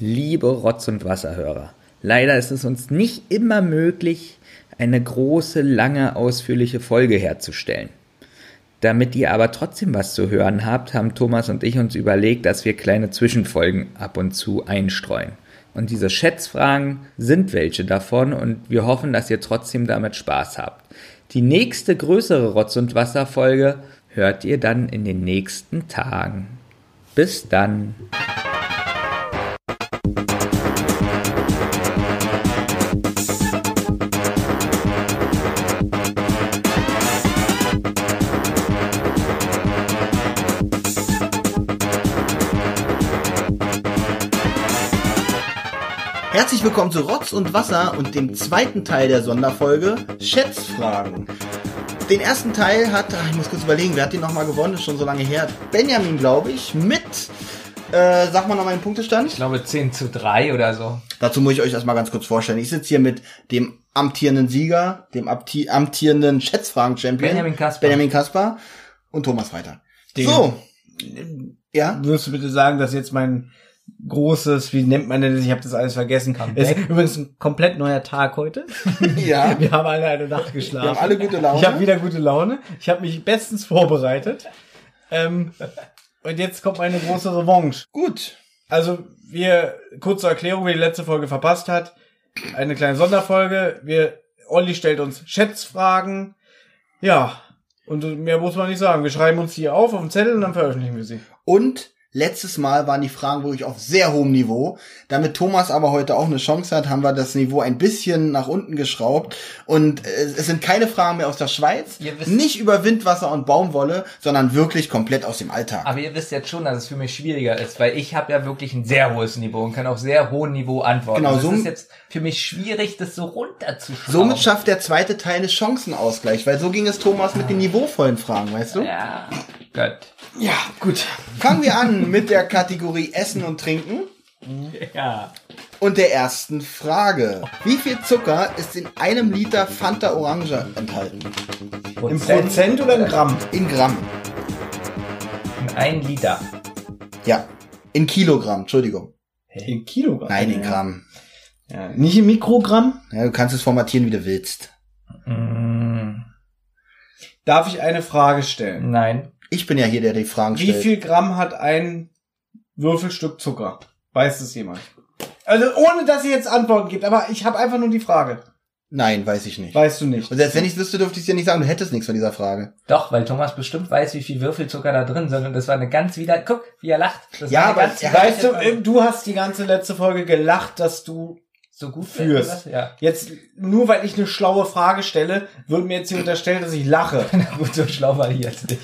Liebe Rotz- und Wasserhörer, leider ist es uns nicht immer möglich, eine große, lange, ausführliche Folge herzustellen. Damit ihr aber trotzdem was zu hören habt, haben Thomas und ich uns überlegt, dass wir kleine Zwischenfolgen ab und zu einstreuen. Und diese Schätzfragen sind welche davon und wir hoffen, dass ihr trotzdem damit Spaß habt. Die nächste größere Rotz- und Wasserfolge hört ihr dann in den nächsten Tagen. Bis dann. Herzlich willkommen zu Rotz und Wasser und dem zweiten Teil der Sonderfolge Schätzfragen. Den ersten Teil hat, ach, ich muss kurz überlegen, wer hat den nochmal gewonnen, ist schon so lange her. Benjamin, glaube ich, mit, äh, sag mal nochmal den Punktestand. Ich glaube 10 zu 3 oder so. Dazu muss ich euch erstmal ganz kurz vorstellen. Ich sitze hier mit dem amtierenden Sieger, dem amti- amtierenden Schätzfragen-Champion. Benjamin Kaspar. Benjamin Kaspar und Thomas Reiter. Den- So. Ja? Würdest du bitte sagen, dass jetzt mein großes, wie nennt man denn das? Ich habe das alles vergessen. Es ist übrigens ein komplett neuer Tag heute. Ja. Wir haben alle eine Nacht geschlafen. Wir haben alle gute Laune. Ich habe wieder gute Laune. Ich habe mich bestens vorbereitet. Ähm, und jetzt kommt meine große Revanche. Gut. Also, wir, kurze Erklärung, wer die letzte Folge verpasst hat. Eine kleine Sonderfolge. Wir, Olli stellt uns Schätzfragen. Ja. Und mehr muss man nicht sagen. Wir schreiben uns die auf auf den Zettel und dann veröffentlichen wir sie. Und letztes Mal waren die Fragen wirklich auf sehr hohem Niveau. Damit Thomas aber heute auch eine Chance hat, haben wir das Niveau ein bisschen nach unten geschraubt. Und äh, es sind keine Fragen mehr aus der Schweiz. Ihr wisst- Nicht über Windwasser und Baumwolle, sondern wirklich komplett aus dem Alltag. Aber ihr wisst jetzt schon, dass es für mich schwieriger ist, weil ich habe ja wirklich ein sehr hohes Niveau und kann auf sehr hohem Niveau antworten. Genau, Und so- es ist jetzt für mich schwierig, das so runterzuschrauben. Somit schafft der zweite Teil eine Chancenausgleich, weil so ging es Thomas mit den niveauvollen Fragen, weißt du? Ja, Gott. Ja, gut. Fangen wir an mit der Kategorie Essen und Trinken. Ja. Und der ersten Frage. Wie viel Zucker ist in einem Liter Fanta Orange enthalten? Im Prozent oder im Gramm? In Gramm. In ein Liter. Ja. In Kilogramm, Entschuldigung. In Kilogramm? Nein, in. Gramm. Ja, nicht im Mikrogramm? Ja, du kannst es formatieren, wie du willst. Mm, Darf ich eine Frage stellen? nein. Ich bin ja hier, der die Fragen Wie stellt. viel Gramm hat ein Würfelstück Zucker? Weiß es jemand? Also ohne, dass ihr jetzt Antworten gibt, aber ich habe einfach nur die Frage. Nein, weiß ich nicht. Weißt du nicht? Und selbst wenn ich es wüsste, dürfte ich es dir nicht sagen. Du hättest nichts von dieser Frage. Doch, weil Thomas bestimmt weiß, wie viel Würfelzucker da drin sind und das war eine ganz wieder. Guck, wie er lacht. Das Ja, aber ganz er- Weißt du, du hast die ganze letzte Folge gelacht, dass du so gut führst. Ja. jetzt, nur weil ich eine schlaue Frage stelle, wird mir jetzt hier unterstellt, dass ich lache. Na gut, so schlau war ich jetzt nicht.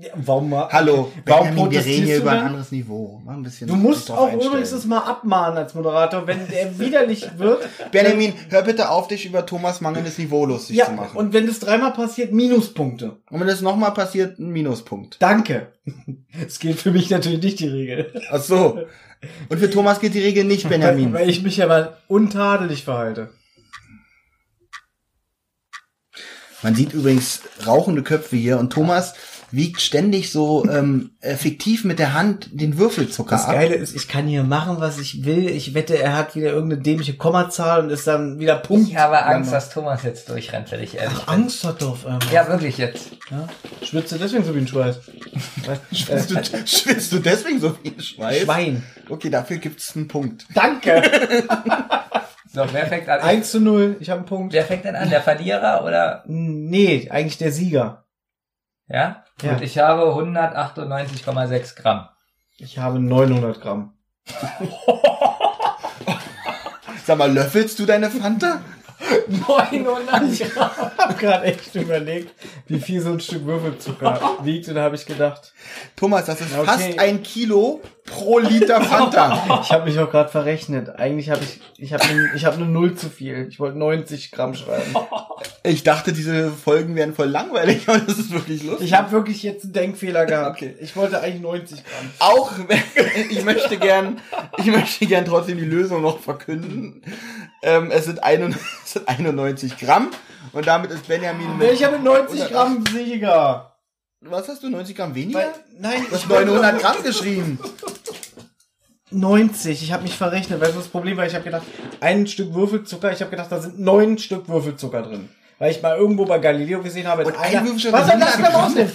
Ja, Warum mal? Hallo, Warum Benjamin, wir reden hier über ein anderes Niveau. Mach ein bisschen Du musst auch einstellen. übrigens das mal abmahnen als Moderator, wenn der widerlich wird. Benjamin, hör bitte auf, dich über Thomas mangelndes Niveau lustig Ja, zu machen. und wenn das dreimal passiert, Minuspunkte. Und wenn das nochmal passiert, ein Minuspunkt. Danke. Es gilt für mich natürlich nicht die Regel. Ach so. Und für Thomas geht die Regel nicht, Weil, Benjamin. weil ich mich aber untadelig verhalte. Man sieht übrigens rauchende Köpfe hier und Thomas wiegt ständig so ähm, äh, fiktiv mit der Hand den Würfelzucker Das ab. Geile ist, ich kann hier machen, was ich will. Ich wette, er hat wieder irgendeine dämliche Kommazahl und ist dann wieder Punkt. Ich habe Angst, dass Thomas jetzt durchrennt, wenn ich ehrlich Ach, bin. Angst hat er auf einmal. Ja, wirklich jetzt. Ja? Schwitze deswegen so wie ein Schweiß. Schwitzt, du, schwitzt du deswegen so viel Schweiß? Schwein. Okay, dafür gibt's einen Punkt. Danke. So, wer fängt an? 1 zu 0. Ich habe einen Punkt. Wer fängt denn an? Der Verlierer oder? Nee, eigentlich der Sieger. Ja? Ja. Und ich habe 198,6 Gramm. Ich habe 900 Gramm. Sag mal, löffelst du deine Fanta? 900 Gramm. Ich habe gerade echt überlegt, wie viel so ein Stück Würfelzucker wiegt und da habe ich gedacht, Thomas, das ist Okay. fast ein Kilo pro Liter Fanta. ich habe mich auch gerade verrechnet. Eigentlich habe ich ich habe ich habe eine Null zu viel. Ich wollte 90 Gramm schreiben. Ich dachte, diese Folgen wären voll langweilig, aber das ist wirklich lustig. Ich habe wirklich jetzt einen Denkfehler gehabt. Okay. Ich wollte eigentlich 90 Gramm. Auch, ich möchte gern, ich möchte gern trotzdem die Lösung noch verkünden. Ähm, es, sind 91, es sind 91 Gramm und damit ist Benjamin mit, Ich habe 90 Gramm Sieger. Was hast du, 90 Gramm weniger? Weil, nein, Du hast ich wollte- 900 Gramm geschrieben. 90. Ich habe mich verrechnet. Weißt du, das Problem war, ich habe gedacht, ein Stück Würfelzucker, ich habe gedacht, da sind neun Stück Würfelzucker drin. Weil ich mal irgendwo bei Galileo gesehen habe, Und ein einer, Würfelzucker was er das 100 da rausnimmt.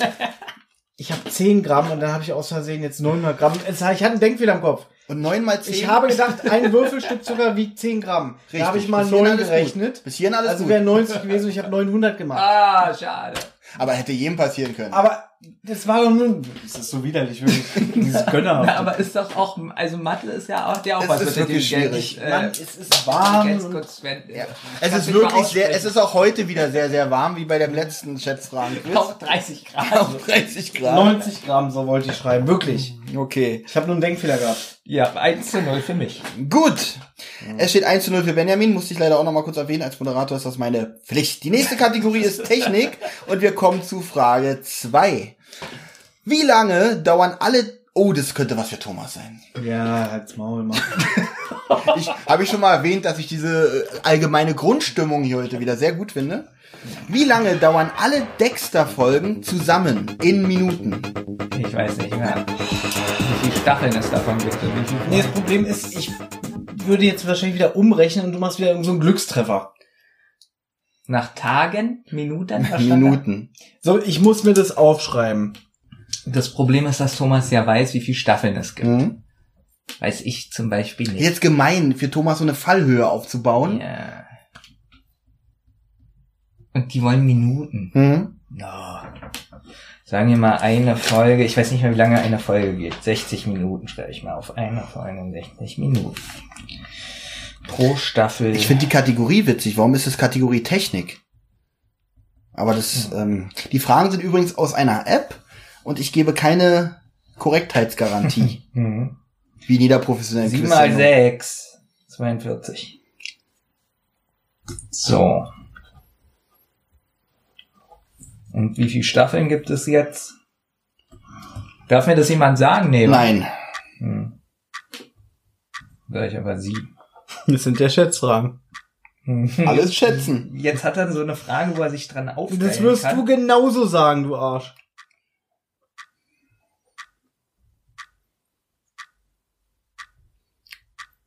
Ich habe 10 Gramm und dann habe ich aus Versehen jetzt 900 Gramm. Es- Ich hatte einen Denkfehler im Kopf. Und 9 mal 10. Ich habe gedacht, ein Würfelstück Zucker wiegt 10 Gramm. Richtig. Da habe ich mal Bis hierhin 9 alles gerechnet. gut. Bis hierhin alles also gut. wäre 90 gewesen und ich habe 900 gemacht. Ah, schade. Aber hätte jedem passieren können. Aber das war doch nur... Das ist so widerlich, wirklich. Dieses Gönner. Na, aber ist doch auch, also Mathe ist ja auch der auch Es was ist wirklich schwierig. Äh, Mann, es ist warm. Intelligenzquotient, äh, Ja. kannst Es ist wirklich sehr, es ist auch heute wieder sehr, sehr warm, wie bei dem letzten Schätzfragen-Quiz. auf 30 Grad. Auf 30 Grad. 90 Gramm, so wollte ich schreiben. Wirklich. Okay. Ich habe nur einen Denkfehler gehabt. Ja, 1 zu 0 für mich. Gut. Es steht 1 zu 0 für Benjamin, musste ich leider auch noch mal kurz erwähnen. Als Moderator ist das meine Pflicht. Die nächste Kategorie ist Technik und wir kommen zu Frage 2. Wie lange dauern alle, oh, das könnte was für Thomas sein. Ja, halt's Maul, Mann. Ich, habe ich schon mal erwähnt, dass ich diese äh, allgemeine Grundstimmung hier heute wieder sehr gut finde. Wie lange dauern alle Dexter-Folgen zusammen in Minuten? Ich weiß nicht mehr, wie viele Staffeln es davon gibt. Nee, das Problem ist, ich würde jetzt wahrscheinlich wieder umrechnen und du machst wieder so einen Glückstreffer. Nach Tagen, Minuten? verstanden? Minuten. So, ich muss mir das aufschreiben. Das Problem ist, dass Thomas ja weiß, wie viele Staffeln es gibt. Mhm. Weiß ich zum Beispiel nicht. Jetzt gemein, für Thomas so eine Fallhöhe aufzubauen. Ja. Und die wollen Minuten. Mhm. Ja. Sagen wir mal eine Folge, ich weiß nicht mehr, wie lange eine Folge geht. 60 Minuten schreibe ich mal auf eine Folge, 60 Minuten. Pro Staffel. Ich finde die Kategorie witzig. Warum ist es Kategorie Technik? Aber das, ähm, die Fragen sind übrigens aus einer App und ich gebe keine Korrektheitsgarantie, Mhm. wie in jeder professionellen 7 mal Quizsendung. 6. 42. So. Und wie viele Staffeln gibt es jetzt? Darf mir das jemand sagen? Nee. Nein. Hm. Ich aber sieben. Das sind ja Schätzfragen. Alles schätzen. Jetzt hat er so eine Frage, wo er sich dran aufstellen Das wirst kann. du genauso sagen, du Arsch.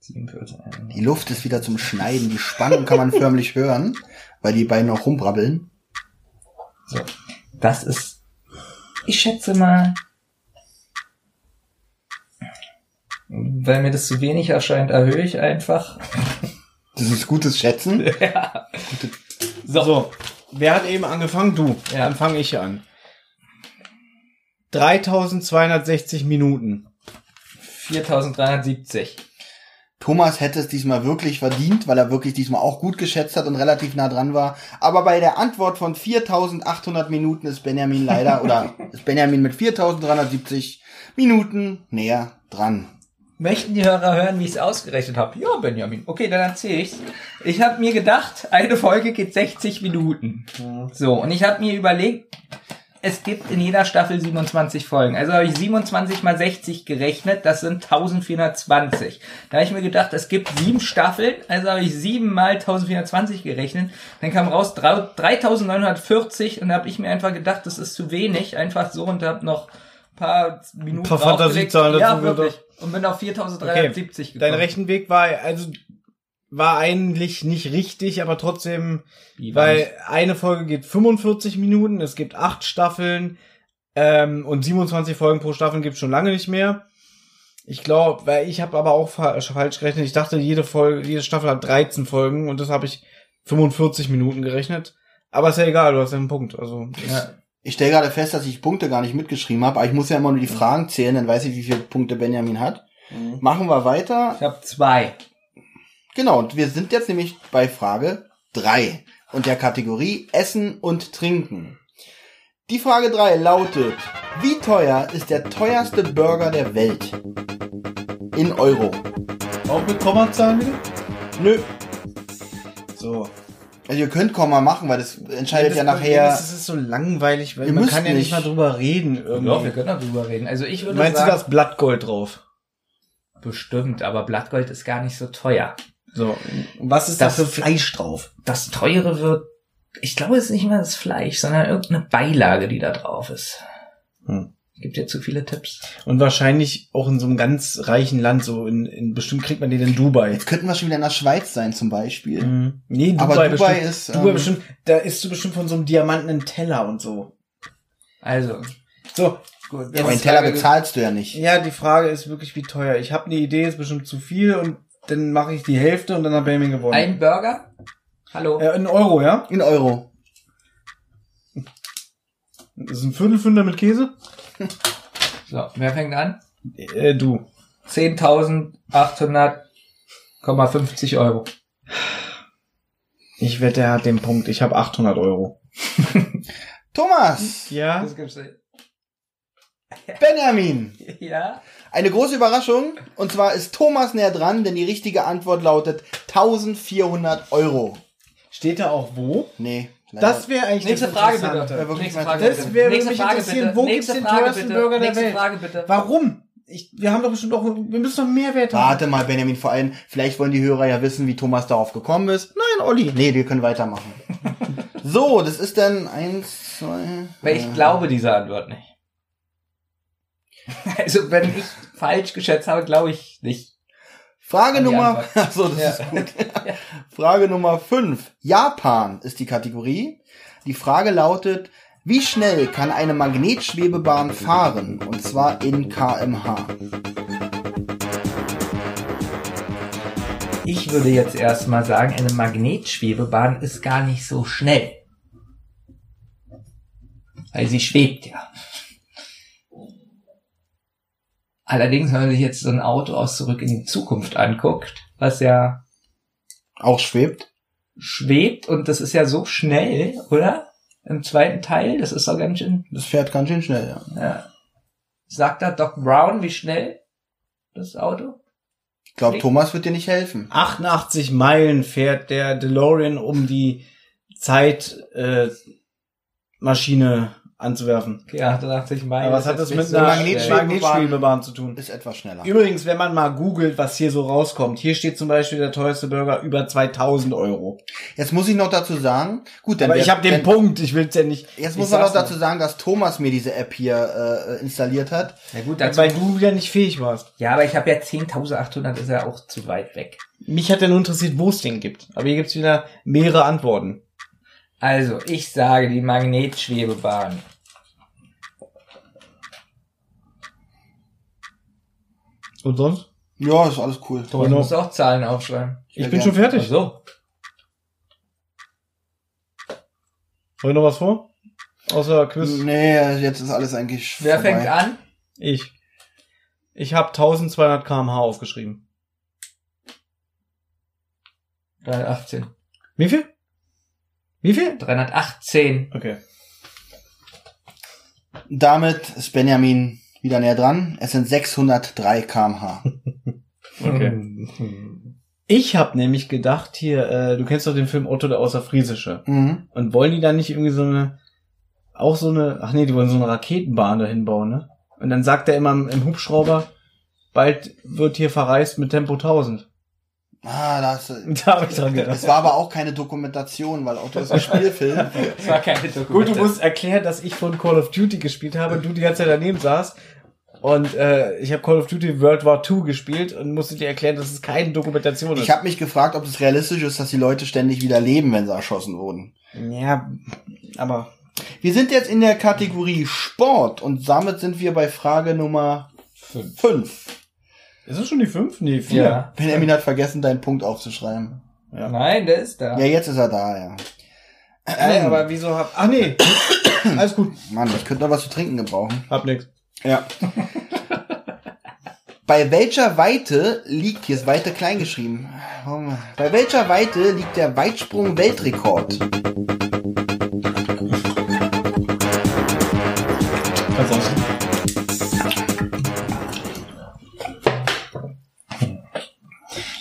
Die Luft ist wieder zum Schneiden. Die Spannung kann man förmlich hören, weil die beiden auch rumbrabbeln. So. Das ist, ich schätze mal, weil mir das zu wenig erscheint, erhöhe ich einfach. Das ist gutes Schätzen. So. so. Wer hat eben angefangen? Du. Ja. Dann fange ich an. 3260 Minuten. 4370. Thomas hätte es diesmal wirklich verdient, weil er wirklich diesmal auch gut geschätzt hat und relativ nah dran war. Aber bei der Antwort von 4800 Minuten ist Benjamin leider, oder ist Benjamin mit 4370 Minuten näher dran. Möchten die Hörer hören, wie ich es ausgerechnet habe? Ja, Benjamin. Okay, dann erzähle ich's. Ich habe mir gedacht, eine Folge geht 60 Minuten. So, und ich habe mir überlegt, es gibt in jeder Staffel 27 Folgen. Also habe ich 27 mal 60 gerechnet, das sind 1420. Da habe ich mir gedacht, es gibt sieben Staffeln, also habe ich sieben mal 1420 gerechnet. Dann kam raus drei- 3940 und da habe ich mir einfach gedacht, das ist zu wenig, einfach so und habe noch ein paar Minuten Ein paar. Fantasiezahlen Ja, dazu wirklich. Und bin auf 4370 gekommen. Dein Rechenweg war, also, war eigentlich nicht richtig, aber trotzdem, weil eine Folge geht 45 Minuten, es gibt acht Staffeln, ähm, und 27 Folgen pro Staffel gibt schon lange nicht mehr. Ich glaube, weil ich habe aber auch fa falsch gerechnet. Ich dachte, jede Folge, jede Staffel hat 13 Folgen und das habe ich 45 Minuten gerechnet. Aber ist ja egal, du hast ja einen Punkt. Also Ja. Ich stelle gerade fest, dass ich Punkte gar nicht mitgeschrieben habe, aber ich muss ja immer nur die Fragen zählen, dann weiß ich, wie viele Punkte Benjamin hat. Machen wir weiter. Ich habe zwei. Genau, und wir sind jetzt nämlich bei Frage 3 und der Kategorie Essen und Trinken. Die Frage 3 lautet, wie teuer ist der teuerste Burger der Welt? In Euro. auch mit Kommazahlen wieder? Nö. So. Also ihr könnt Komma machen, weil das entscheidet das ja nachher. ist, Es ist so langweilig, weil Ihr man kann ja nicht nicht. mal drüber reden Ja, irgendwie. wir können darüber reden. Also ich würde Meinst du sagen, das Blattgold drauf? bestimmt, aber Blattgold ist gar nicht so teuer. So. Was ist da Das- für Fleisch drauf? Das teure wird, ich glaube, es ist nicht mal das Fleisch, sondern irgendeine Beilage, die da drauf ist. Hm. Gibt dir zu viele Tipps. Und wahrscheinlich auch in so einem ganz reichen Land, so in, in bestimmt kriegt man den in Dubai. Jetzt könnten wir schon wieder in der Schweiz sein, zum Beispiel. Mhm. Nee, Dubai, Aber Dubai bestimmt, ist, Dubai ähm, bestimmt, da isst du bestimmt von so einem diamantenen Teller und so. Also, So, gut. Aber den Teller bezahlst du ja nicht. ja, die Frage ist wirklich, wie teuer. Ich habe eine Idee, ist bestimmt zu viel und dann mache ich die Hälfte und dann hat Benjamin gewonnen. Ein Burger? Hallo? äh, in Euro, ja? In Euro. Das ist ein Viertelfünder mit Käse? So, wer fängt an? Äh, du. 10.800,50 Euro. Ich wette, er hat den Punkt. Ich habe 800 Euro. Thomas! Ja? Das gibt's nicht. Benjamin! Ja? Eine große Überraschung. Und zwar ist Thomas näher dran, denn die richtige Antwort lautet 1400 Euro. Steht da auch wo? Nee. Das wäre eigentlich Nächste das Frage bitte. Wirklich Nächste Frage Das bitte. wäre Nächste mich Frage interessieren, bitte. wo Nächste gibt's den teuersten bitte. Burger der Nächste Welt? Frage bitte. Warum? Ich, wir haben doch bestimmt auch, wir müssen doch Mehrwert haben. Warte mal, Benjamin, vor allem, vielleicht wollen die Hörer ja wissen, wie Thomas darauf gekommen ist. Nein, Olli. Nee, wir können weitermachen. so, das ist dann eins, zwei. Weil ich glaube diese Antwort nicht. Also, wenn ich falsch geschätzt habe, glaube ich nicht. Frage Nummer, achso, das Ja. ist gut. Frage Nummer 5. Japan ist die Kategorie. Die Frage lautet, wie schnell kann eine Magnetschwebebahn fahren? Und zwar in kmh. Ich würde jetzt erstmal sagen, eine Magnetschwebebahn ist gar nicht so schnell. Weil sie schwebt ja. Allerdings, wenn man sich jetzt so ein Auto aus zurück in die Zukunft anguckt, was ja Auch schwebt? schwebt und das ist ja so schnell, oder? Im zweiten Teil, das ist doch ganz schön. Das fährt ganz schön schnell, ja. Ja. Sagt da Doc Brown, wie schnell das Auto? Ich glaube, Thomas wird dir nicht helfen. 88 Meilen fährt der DeLorean, um die Zeitmaschine äh, Maschine anzuwerfen. Okay, 88 Meilen. Aber was hat das mit so einer Magnetschwebebahn- zu tun? Ist etwas schneller. Übrigens, wenn man mal googelt, was hier so rauskommt, hier steht zum Beispiel der teuerste Burger über 2000 Euro. Jetzt muss ich noch dazu sagen, gut, dann Aber ich habe den Punkt, ich will's ja nicht. Jetzt ich muss man noch dazu sagen, dass Thomas mir diese App hier äh, installiert hat. Ja gut, dazu, Weil du wieder nicht fähig warst. ja, aber ich habe ja 10.800, ist ja auch zu weit weg. Mich hat ja nur interessiert, wo es den gibt. Aber hier gibt's wieder mehrere Antworten. Also, ich sage die Magnetschwebebahn. Und sonst? Ja, ist alles cool. Du musst auch Zahlen aufschreiben. Ich Ja, bin schon fertig. Ach so. Soll ich noch was vor? Außer Quiz? Nee, jetzt ist alles eigentlich Wer vorbei. fängt an? Ich. Ich habe 1200 kmh aufgeschrieben. 318. Wie viel? Wie viel? 318. Okay. Damit ist Benjamin wieder näher dran. Es sind 603 kmh. Okay. Ich habe nämlich gedacht hier, äh, du kennst doch den Film Otto der Außerfriesische. Mhm. Und wollen die da nicht irgendwie so eine, auch so eine, ach nee, die wollen so eine Raketenbahn dahin bauen, ne? Und dann sagt er immer im, im Hubschrauber, bald wird hier verreist mit Tempo 1000. Ah, da hast du. Da habe ich dran gedacht. Es war aber auch keine Dokumentation, weil Otto ist ein Spielfilm. Das war keine Gut, Dokumente. du musst erklären, dass ich von Call of Duty gespielt habe und du die ganze Zeit daneben saßt. Und äh, ich habe Call of Duty World War II gespielt und musste dir erklären, dass es keine Dokumentation ist. Ich habe mich gefragt, ob es realistisch ist, dass die Leute ständig wieder leben, wenn sie erschossen wurden. ja, aber Wir sind jetzt in der Kategorie Sport und damit sind wir bei Frage Nummer 5. ist es schon die fünf? Nee, vier. Ja. Benjamin hat vergessen, deinen Punkt aufzuschreiben. Nein, der ist da. Ja, jetzt ist er da, ja. Ey, aber wieso hab... Ach nee, alles gut. Mann, ich könnte noch was zu trinken gebrauchen. Hab nix. Ja. Bei welcher Weite liegt, hier ist Weite klein geschrieben. Warum? Bei welcher Weite liegt der Weitsprung-Weltrekord?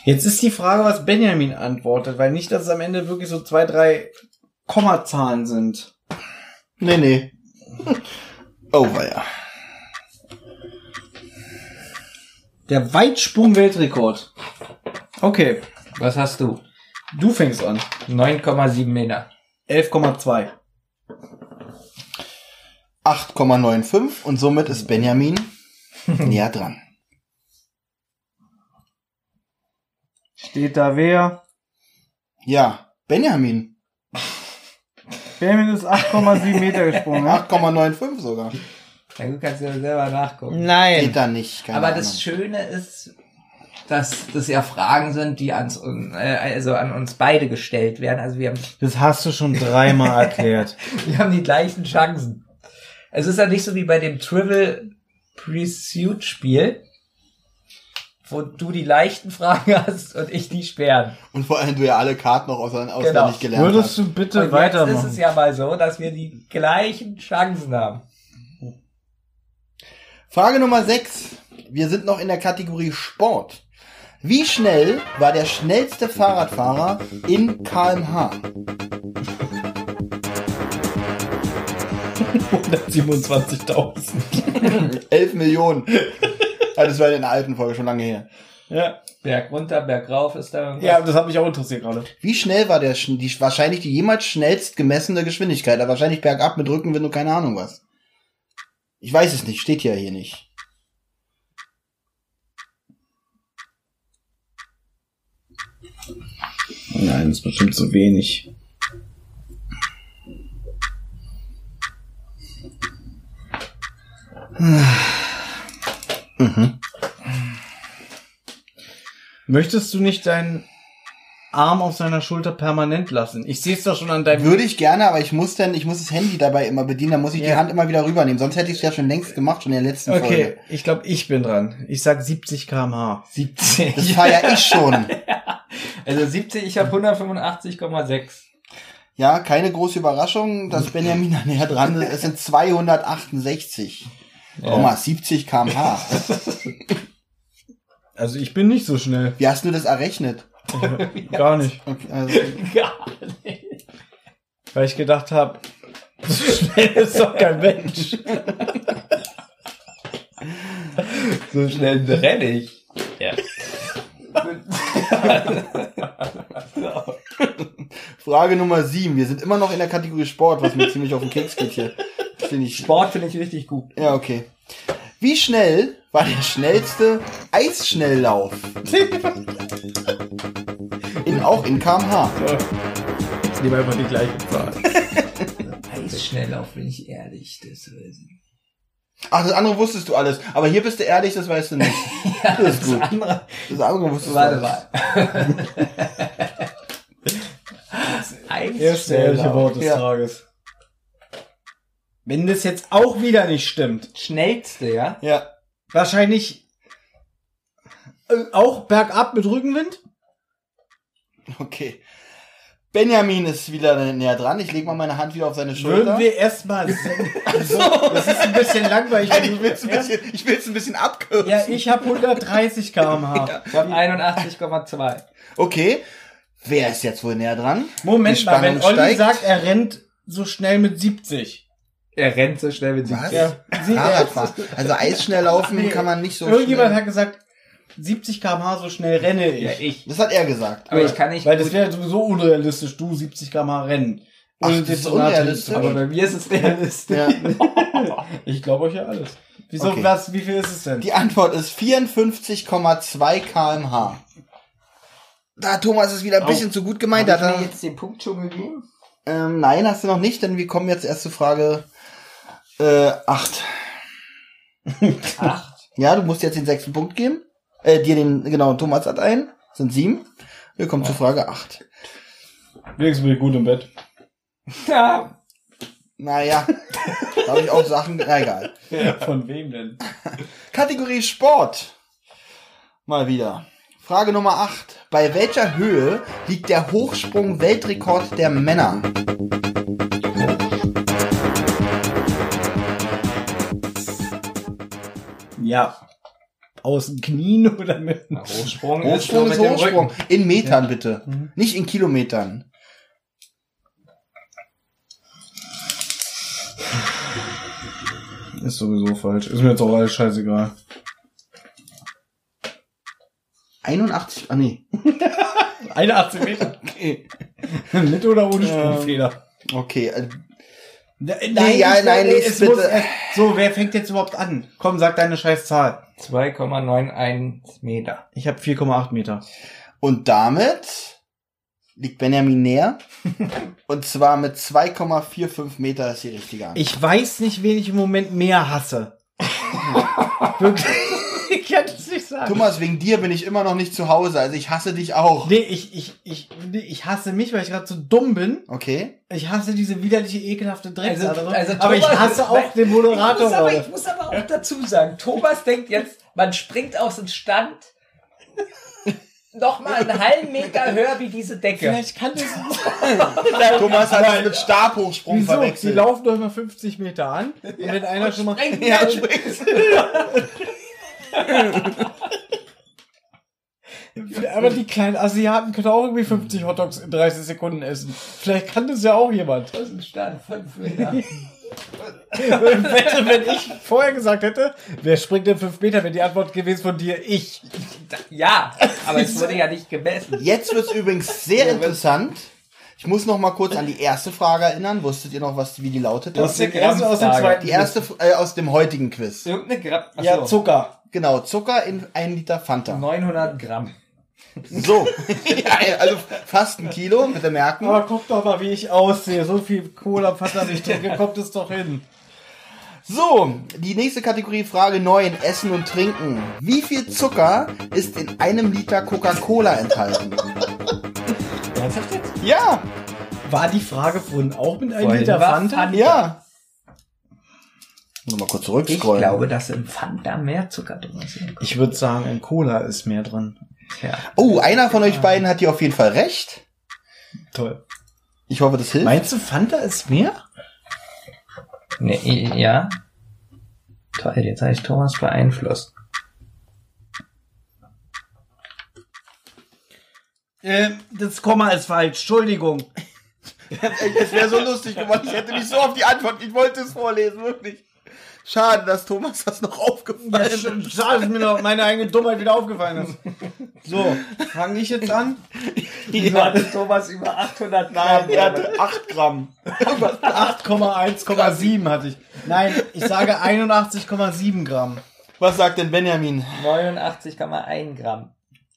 Jetzt ist die Frage, was Benjamin antwortet, weil nicht, dass es am Ende wirklich so zwei, drei Kommazahlen sind. Nee, nee. Oh, ja. Der Weitsprung-Weltrekord. Okay, Was hast du? du fängst an. 9,7 Meter. 11,2. 8,95 und somit ist Benjamin näher dran. Steht da wer? Ja, Benjamin. Benjamin ist 8,7 Meter gesprungen. ne? 8,95 sogar. Ja, du kannst ja selber nachgucken. Nein. Geht da nicht. keine Aber Ahnung. das Schöne ist, dass das ja Fragen sind, die ans, äh, also an uns beide gestellt werden. Also wir haben, Das hast du schon dreimal erklärt. wir haben die gleichen Chancen. Es ist ja nicht so wie bei dem Trivial Pursuit Spiel, wo du die leichten Fragen hast und ich die schweren. Und vor allem du ja alle Karten noch auswendig Genau. gelernt Würdest hast. du bitte Und jetzt weitermachen? ist es ja mal so, dass wir die gleichen Chancen haben. Frage Nummer 6. Wir sind noch in der Kategorie Sport. Wie schnell war der schnellste Fahrradfahrer in kmh? 127.000. 11 Millionen. Ja, das war in der alten Folge schon lange her. Ja. Berg runter, Berg rauf ist da irgendwas. ja, das hat mich auch interessiert gerade. Wie schnell war der, die, wahrscheinlich die jemals schnellst gemessene Geschwindigkeit? Aber wahrscheinlich bergab mit Rückenwind und keine Ahnung was. Ich weiß es nicht, steht ja hier nicht. Nein, das ist bestimmt zu wenig. Mhm. Möchtest du nicht deinen Arm auf seiner Schulter permanent lassen? Ich sehe es doch schon an deinem... Würde ich gerne, aber ich muss dann, ich muss das Handy dabei immer bedienen, dann muss ich die Ja. Hand immer wieder rübernehmen. Sonst hätte ich es ja schon längst gemacht, schon in der letzten Okay, Folge. ich glaube, ich bin dran. Ich sag 70 km/h. 70. Das war ja ich schon. Also 70, ich habe 185,6. Ja, keine große Überraschung, dass Benjamin da näher dran ist. Es sind 268. Komma, 70 kmh. Also ich bin nicht so schnell. Wie hast du das errechnet? Gar nicht. Okay, also, Gar nicht. Weil ich gedacht habe, so schnell ist doch kein Mensch. So schnell renne ich. Ja. Frage Nummer 7. Wir sind immer noch in der Kategorie Sport, was mir ziemlich auf den Keks geht hier. Finde ich. Sport finde ich richtig gut. Ja, okay. Wie schnell war der schnellste Eisschnelllauf? In, auch in kmh. Ich nehme einfach die gleiche Zahl. Eisschnelllauf, bin ich ehrlich. Das weiß ich. Ach, das andere wusstest du alles. Aber hier bist du ehrlich, das weißt du nicht. Ja, Das ist gut. andere. Das andere wusstest Warte du alles. mal. Erste ehrliche Wort des Ja. Tages. Wenn das jetzt auch wieder nicht stimmt, Schnellste, ja? Ja. wahrscheinlich äh, auch bergab mit Rückenwind? Okay. Benjamin ist wieder näher dran. Ich lege mal meine Hand wieder auf seine Schulter. Würden wir erstmal also, Das ist ein bisschen langweilig. Nein, ich will es ein bisschen, ich will's ein bisschen abkürzen. Ja, ich habe 130 km/h. Ich habe 81,2. Okay. Wer ist jetzt wohl näher dran? Moment mal, wenn Olli steigt. sagt, er rennt so schnell mit 70. Er rennt so schnell mit Was? 70. Ja, sie, Fahrradfahren. Also Eisschnell laufen Nee, kann man nicht so Irgendjemand schnell. hat gesagt, 70 km/h so schnell renne ich. Ja, ich. Das hat er gesagt. Aber ich kann nicht Weil das wäre sowieso unrealistisch, du 70 km/h rennen. Ach, das ist unrealistisch. Aber bei mir ist es realistisch. Ja. Ich glaube euch ja alles. Wieso, Okay. was, wie viel ist es denn? Die Antwort ist 54,2 kmh. Da Thomas es wieder ein bisschen zu gut gemeint. Hat er jetzt den Punktdschungel gegeben? ähm, nein, hast du noch nicht, denn wir kommen jetzt erst zu Frage äh, 8. Acht. Ja, du musst jetzt den sechsten Punkt geben. Äh, dir den, genau, Thomas hat einen. Sind sieben. Wir kommen zu Frage 8. Wenigstens bin ich gut im Bett. Ja. Naja, da habe ich auch Sachen, na egal. Von wem denn? Kategorie Sport. Mal wieder. Frage Nummer 8. Bei welcher Höhe liegt der Hochsprung-Weltrekord der Männer? Ja. Aus den Knien oder mit Hochsprung, Hochsprung ist dem Hochsprung. In Metern bitte. Nicht in Kilometern. Ist sowieso falsch. Ist mir jetzt auch alles scheißegal. 81, ah nee. 81 Meter. Okay. Mit oder ohne Sprungfeder? Okay, äh, Nein, Nee, ja, ich- nein, lies es bitte. muss erst- So, wer fängt jetzt überhaupt an? Komm, sag deine scheiß Zahl. 2,91 Meter. Ich habe 4,8 Meter. Und damit liegt Benjamin näher. Und zwar mit 2,45 Meter ist die richtige Antwort. Ich weiß nicht, wen ich im Moment mehr hasse. Wirklich. Ich kann nicht sagen. Thomas, wegen dir bin ich immer noch nicht zu Hause. Also ich hasse dich auch. Nee, ich, ich, ich, nee, ich hasse mich, weil ich gerade so dumm bin. Okay? Ich hasse diese widerliche, ekelhafte Drecksader. Also- also aber ich Thomas- hasse auch den Ich Moderator. muss, aber, ich muss aber auch dazu sagen, Thomas denkt jetzt, man springt aus dem Stand noch mal einen halben Meter höher wie diese Decke. Vielleicht kann das Thomas hat es mit Stabhochsprung Wieso? Die verwechselt. laufen doch immer 50 Meter an. Und wenn einer schon mal. Ja, springst. Aber die kleinen Asiaten können auch irgendwie 50 Hotdogs in 30 Sekunden essen. Vielleicht kann das ja auch jemand. aus dem Stand fünf Meter. Wette, wenn ich vorher gesagt hätte, wer springt denn 5 Meter, wenn die Antwort gewesen von dir ich. Ja, aber es wurde ja nicht gemessen. Jetzt wird's übrigens sehr interessant. Ich muss noch mal kurz an die erste Frage erinnern. Wusstet ihr noch, was, wie die lautete? Das- Den ersten aus dem zweiten. Die erste äh, aus dem heutigen Quiz. Irgendeine Gramm. Ja. Zucker. Genau, Zucker in ein Liter Fanta. 900 Gramm. So, ja, also fast ein Kilo, bitte merken. Aber guck doch mal, wie ich aussehe. So viel Cola, Fanta, wie ich trinke, kommt es doch hin. So, die nächste Kategorie, Frage 9, Essen und Trinken. Wie viel Zucker ist in einem Liter Coca-Cola enthalten? Ernsthaft jetzt? Ja, War die Frage vorhin auch mit einem Liter Fanta? Fanta. ja. Nur mal kurz Ich zurückscrollen. glaube, dass im Fanta mehr Zucker drin ist. Ich würde sagen, in Cola ist mehr drin. Ja. Oh, einer von euch beiden hat hier auf jeden Fall recht. Toll. Ich hoffe, das hilft. Meinst du, Fanta ist mehr? Nee, ja. Toll, jetzt habe ich Thomas beeinflusst. Äh, das Komma ist falsch. Entschuldigung. Es wäre so lustig geworden. Ich hätte mich so auf die Antwort. Ich wollte es vorlesen, wirklich. Schade, dass Thomas das noch aufgefallen ist. Schade, dass mir noch meine eigene Dummheit wieder aufgefallen ist. So, fange ich jetzt an? Ja. hatte Thomas über 800 Nein, er hatte 8 Gramm. 8,1,7 hatte ich. Nein, ich sage 81,7 Gramm. Was sagt denn Benjamin? 89,1 Gramm.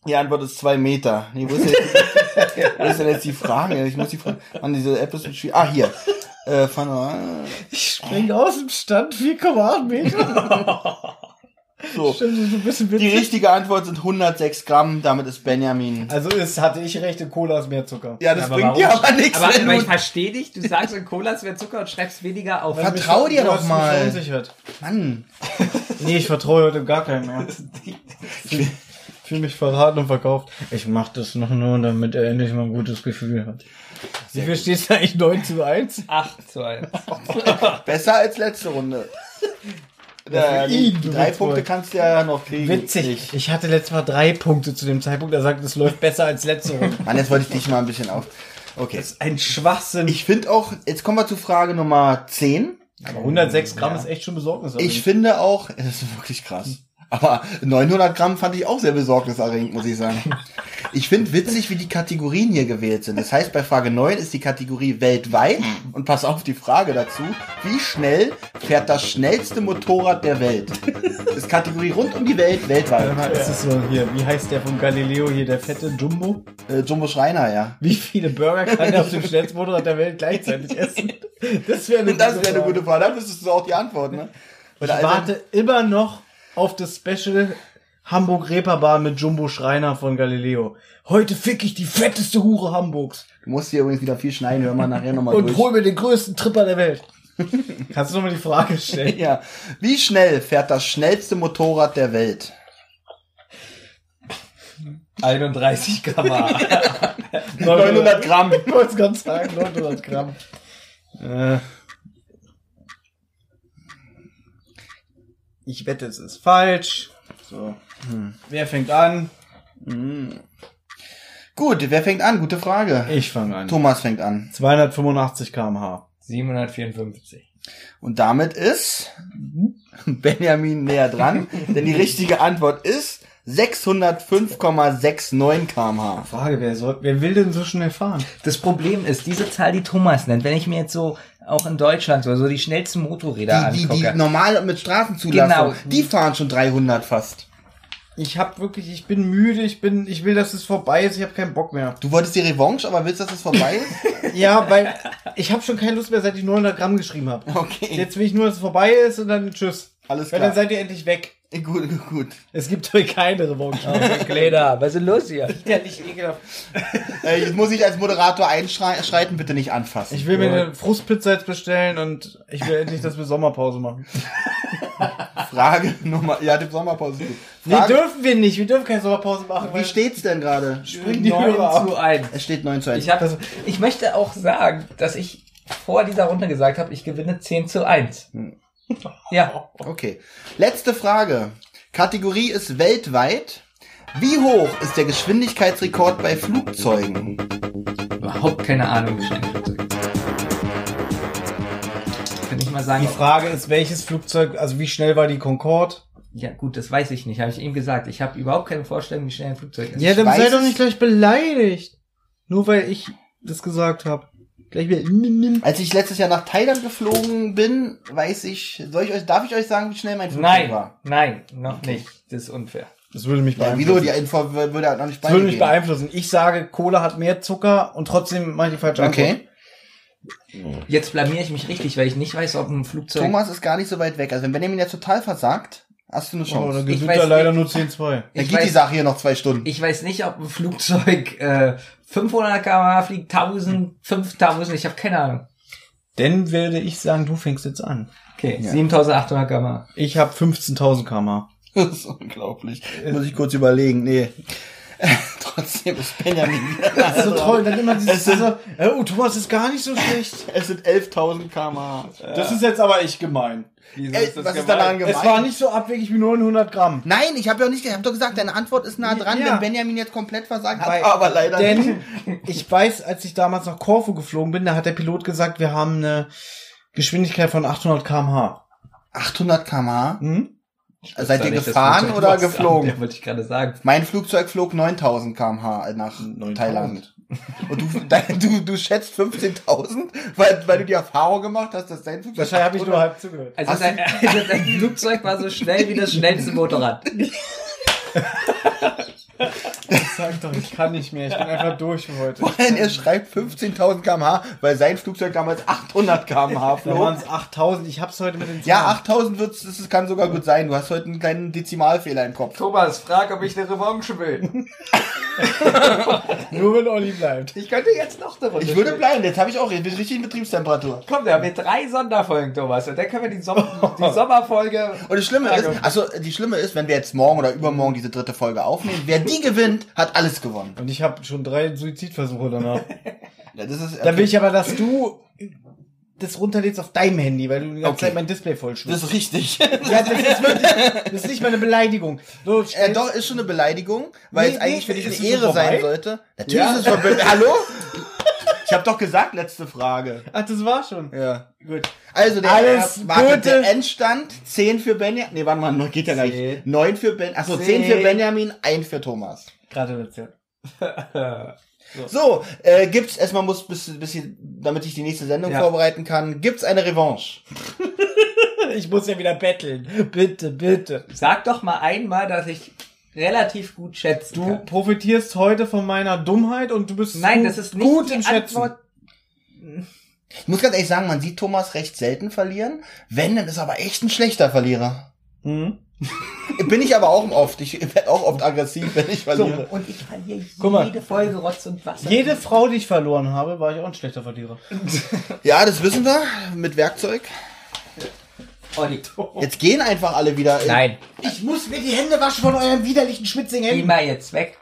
Die Antwort ist 2 Meter. Nee, wo ist, denn, wo ist denn jetzt die Frage? Ich muss die Frage. Mann, diese App ist so schwierig. Ah, hier. Äh, von, Ich springe aus dem Stand 4,8 Meter. so. Stimmt, das ist ein bisschen Die richtige Antwort sind 106 Gramm. Damit ist Benjamin. Also ist, hatte ich recht, in Cola ist mehr Zucker. Ja, das Aber bringt dir aber nichts. Aber, aber ich verstehe dich, du sagst in Cola es wäre Zucker und schreibst weniger auf. Ver- Vertrau dir Du doch mich mal. Mann. Nee, ich vertraue heute gar keinem mehr. Ich fühle mich verraten und verkauft. Ich mach das noch nur, damit er endlich mal ein gutes Gefühl hat. Wie viel steht da eigentlich 9 zu 1? 8 zu 1. Besser als letzte Runde. Ja, ihn, du drei. Punkte kannst du ja noch kriegen. Witzig. Ich hatte letztes Mal drei Punkte zu dem Zeitpunkt. Er sagt, es läuft besser als letzte Runde. Mann, jetzt wollte ich dich mal ein bisschen auf. Okay. Ein Schwachsinn. Ich finde auch, jetzt kommen wir zu Frage Nummer 10. Aber 106 Gramm ist echt schon besorgniserregend. Ich finde auch, das ist wirklich krass. Aber 900 Gramm fand ich auch sehr besorgniserregend, muss ich sagen. Ich finde witzig, wie die Kategorien hier gewählt sind. Das heißt, bei Frage 9 ist die Kategorie weltweit. Und pass auf die Frage dazu. Wie schnell fährt das schnellste Motorrad der Welt? Das ist Kategorie rund um die Welt, weltweit. Mal, ist es so hier, wie heißt der von Galileo hier, der fette Jumbo? Äh, Jumbo Schreiner, ja. Wie viele Burger kann er auf dem schnellsten Motorrad der Welt gleichzeitig essen? Das wäre eine, wäre eine Frage. gute Frage. Da wüsstest du auch die Antwort, ne? Ich Oder also- warte immer noch auf das Special Hamburg Reeperbahn mit Jumbo Schreiner von Galileo. Heute fick ich die fetteste Hure Hamburgs Du musst hier übrigens wieder viel schneiden, hör mal nachher nochmal und durch. hol mir den größten Tripper der Welt. Kannst du nochmal die Frage stellen? Ja. Wie schnell fährt das schnellste Motorrad der Welt? 31 Gramm. 900 Gramm. Ich wollte es gerade sagen, 900 Gramm. Äh. Ich wette, es ist falsch. So. Wer fängt an? Gut, wer fängt an? Gute Frage. Ich fange an. Thomas fängt an. 285 km/h. 754. Und damit ist Benjamin näher dran, denn die richtige Antwort ist 605,69 km/h. Frage, wer soll, wer will denn so schnell fahren? Das Problem ist, diese Zahl, die Thomas nennt, wenn ich mir jetzt so auch in Deutschland so, so die schnellsten Motorräder Die, die, die angucke. normal mit Straßenzulassung, Genau. die fahren schon 300 fast. Ich hab wirklich, ich bin müde, ich bin, ich will, dass es vorbei ist, ich habe keinen Bock mehr. Du wolltest die Revanche, aber willst, dass es vorbei ist? Ja, weil ich habe schon keine Lust mehr, seit ich 900 Gramm geschrieben habe. Okay. Jetzt will ich nur, dass es vorbei ist und dann tschüss. Alles Weil klar. dann seid ihr endlich weg. Gut, gut, gut. Es gibt heute keine Revanche. Leder, was ist denn los hier? Nicht ekelhaft. Äh, jetzt muss ich als Moderator einschreiten, bitte nicht anfassen. Ich will mir eine Frustpizza jetzt bestellen und ich will endlich, dass wir Sommerpause machen. Frage Nummer, ja, die Sommerpause. ist gut. Nee, Frage, dürfen wir nicht. Wir dürfen keine Sommerpause machen. wie steht's denn gerade? Springen die Hörer 9 ab. zu 1. Es steht 9 zu 1. Ich, hab, ich möchte auch sagen, dass ich vor dieser Runde gesagt habe, ich gewinne 10 zu 1. Ja, Okay. Letzte Frage. Kategorie ist weltweit. Wie hoch ist der Geschwindigkeitsrekord bei Flugzeugen? überhaupt keine Ahnung, wie schnell ein Flugzeug ist. Kann ich mal sagen, Die Frage ist, welches Flugzeug, also wie schnell war die Concorde? ja gut, das weiß ich nicht, habe ich eben gesagt. Ich habe überhaupt keine Vorstellung, wie schnell ein Flugzeug ist. Ja, dann sei doch nicht gleich beleidigt. Nur weil ich das gesagt habe. Gleich wieder. Als ich letztes Jahr nach Thailand geflogen bin, weiß ich, soll ich euch, darf ich euch sagen, wie schnell mein Flugzeug Nein, war? nein, noch nicht. Das ist unfair. Das würde mich Ja, beeinflussen. wieso? Die Info würde halt noch nicht das würde mich beeinflussen. Ich sage, Cola hat mehr Zucker und trotzdem mache ich die falsche Antwort. Okay. Jetzt blamier ich mich richtig, weil ich nicht weiß, ob ein Flugzeug... Thomas ist gar nicht so weit weg. Also wenn Benjamin jetzt total versagt, hast du eine Oh, Chance. dann Ich gewinnt weiß er leider nicht. nur 10-2. Dann geht die weiß- Sache hier noch zwei Stunden. Ich weiß nicht, ob ein Flugzeug äh, 500 km/h fliegt, 1000, 5000, ich habe keine Ahnung. Dann würde ich sagen, du fängst jetzt an. Okay, 7800 km/h. Ich habe 15.000 km. Das ist unglaublich. Muss ich kurz überlegen. Nee. Trotzdem ist Benjamin wieder Das ist so toll. Dann immer Es dieses, sind- so, äh, oh, Thomas ist gar nicht so schlecht. Es sind 11.000 km/h. Das ist jetzt aber echt gemein. Ey, was ist daran gemeint? Es war nicht so abwegig wie 900 Gramm. Nein, ich habe ja auch nicht, ich habe doch gesagt, deine Antwort ist nah dran, Ja. wenn Benjamin jetzt komplett versagt hat, Weil- aber leider nicht. Denn ich weiß, als ich damals nach Korfu geflogen bin, da hat der Pilot gesagt, wir haben eine Geschwindigkeit von 800 km/h. 800 km/h. Hm? Seid ihr gefahren oder was an, geflogen? Der wollte ich gerade sagen. Mein Flugzeug flog 9000 km/h nach 9000. Thailand. Und du, dein, du, du schätzt 15.000, weil, weil du die Erfahrung gemacht hast, dass dein Flugzeug. Wahrscheinlich habe ich nur 800 halb zugehört. Also dein, also dein Flugzeug war so schnell wie das schnellste Motorrad. Sag doch, ich kann nicht mehr. Ich bin einfach durch für heute. Nein, er schreibt 15.000 km/h, weil sein Flugzeug damals 800 km/h Da waren flog. es 8000. Ich hab's heute mit den Ja, Zahlen. 8000 wird's, das kann sogar gut sein. Du hast heute einen kleinen Dezimalfehler im Kopf. Thomas, frag, ob ich eine Revanche will. Nur wenn Olli bleibt. Ich könnte jetzt noch eine Runde Ich würde spielen. bleiben, jetzt habe ich auch, richtig in Betriebstemperatur. Komm, wir haben hier drei Sonderfolgen, Thomas. Und dann können wir die, Som die Sommerfolge... Und das Schlimme ist, also die Schlimme ist, wenn wir jetzt morgen oder übermorgen diese dritte Folge aufnehmen, wer die gewinnt, hat alles gewonnen. Und ich habe schon drei Suizidversuche danach. Das ist, Dann will ich aber, dass du das runterlädst auf deinem Handy, weil du die ganze Okay. Zeit mein Display voll das ist richtig. Ja, das ist wirklich, das ist nicht mal eine Beleidigung. So, Äh, doch, ist schon eine Beleidigung, weil Nee, es eigentlich nee, für dich eine Ehre sein sollte. Natürlich Ja. ist es vorbei. Hallo? Ich habe doch gesagt, letzte Frage. Ach, das war schon. Ja. Gut. Also der, Alles warte, Gute. der Endstand 10 für Benjamin. Nee, warte mal, geht ja gar nicht. Zehn. 9 für Ben, achso, 10 für Zehn. Benjamin, 1 für Thomas. Gratulation. So, äh, gibt's erstmal muss bis bis hier, damit ich die nächste Sendung Ja. vorbereiten kann, gibt's eine Revanche. Ich muss ja wieder betteln. Bitte, bitte. Sag doch mal einmal, dass ich relativ gut schätzen Du kann. profitierst heute von meiner Dummheit und du bist Nein, gut, das ist nicht gut die im Schätzen. Antwort. Ich muss ganz ehrlich sagen, man sieht Thomas recht selten verlieren. Wenn, dann ist er aber echt ein schlechter Verlierer. Mhm. Bin ich aber auch oft. Ich werde auch oft aggressiv, wenn ich So, verliere. und ich verliere Guck mal. jede Folge Rotz und Wasser. Jede Frau, die ich verloren habe, war ich auch ein schlechter Verlierer. Ja, das wissen wir. Mit Werkzeug. Olli. Jetzt gehen einfach alle wieder. in- Nein, Ich muss mir die Hände waschen von euren widerlichen schwitzigen geh mal jetzt weg.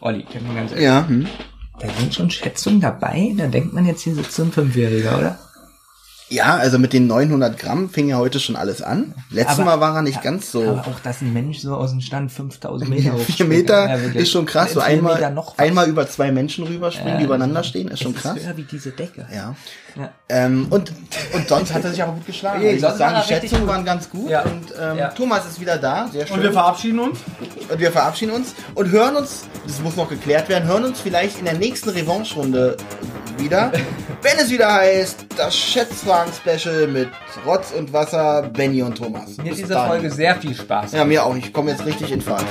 Olli, ich bin mal ganz ehrlich. Ja. Hm. Da sind schon Schätzungen dabei. Da denkt man jetzt, hier sitzt so ein Fünfjähriger, oder? Ja, also mit den 900 Gramm fing ja heute schon alles an. Letztes Aber- Mal war er nicht ganz so. Aber auch, dass ein Mensch so aus dem Stand 5000 Meter Vier hochspringt. Meter Ja, ist schon krass. So Vier einmal, einmal über zwei Menschen rüberspringen, die übereinander stehen, ist schon Es krass. Ist höher wie diese Decke. Ja. Ja. Ähm, und, und sonst hat er sich aber gut geschlagen. Ich muss sonst sagen, die Schätzungen waren ganz gut. Ja. Und ähm, Ja. Thomas ist wieder da. Sehr schön. Und wir verabschieden uns. Und wir verabschieden uns und hören uns, das muss noch geklärt werden, hören uns vielleicht in der nächsten Revanche-Runde wieder, wenn es wieder heißt, das Schätzfragen-Special mit Rotz und Wasser, Benny und Thomas. Mir hat diese. Folge sehr viel Spaß Ja, mir auch. Ich komme jetzt richtig in Fahrt.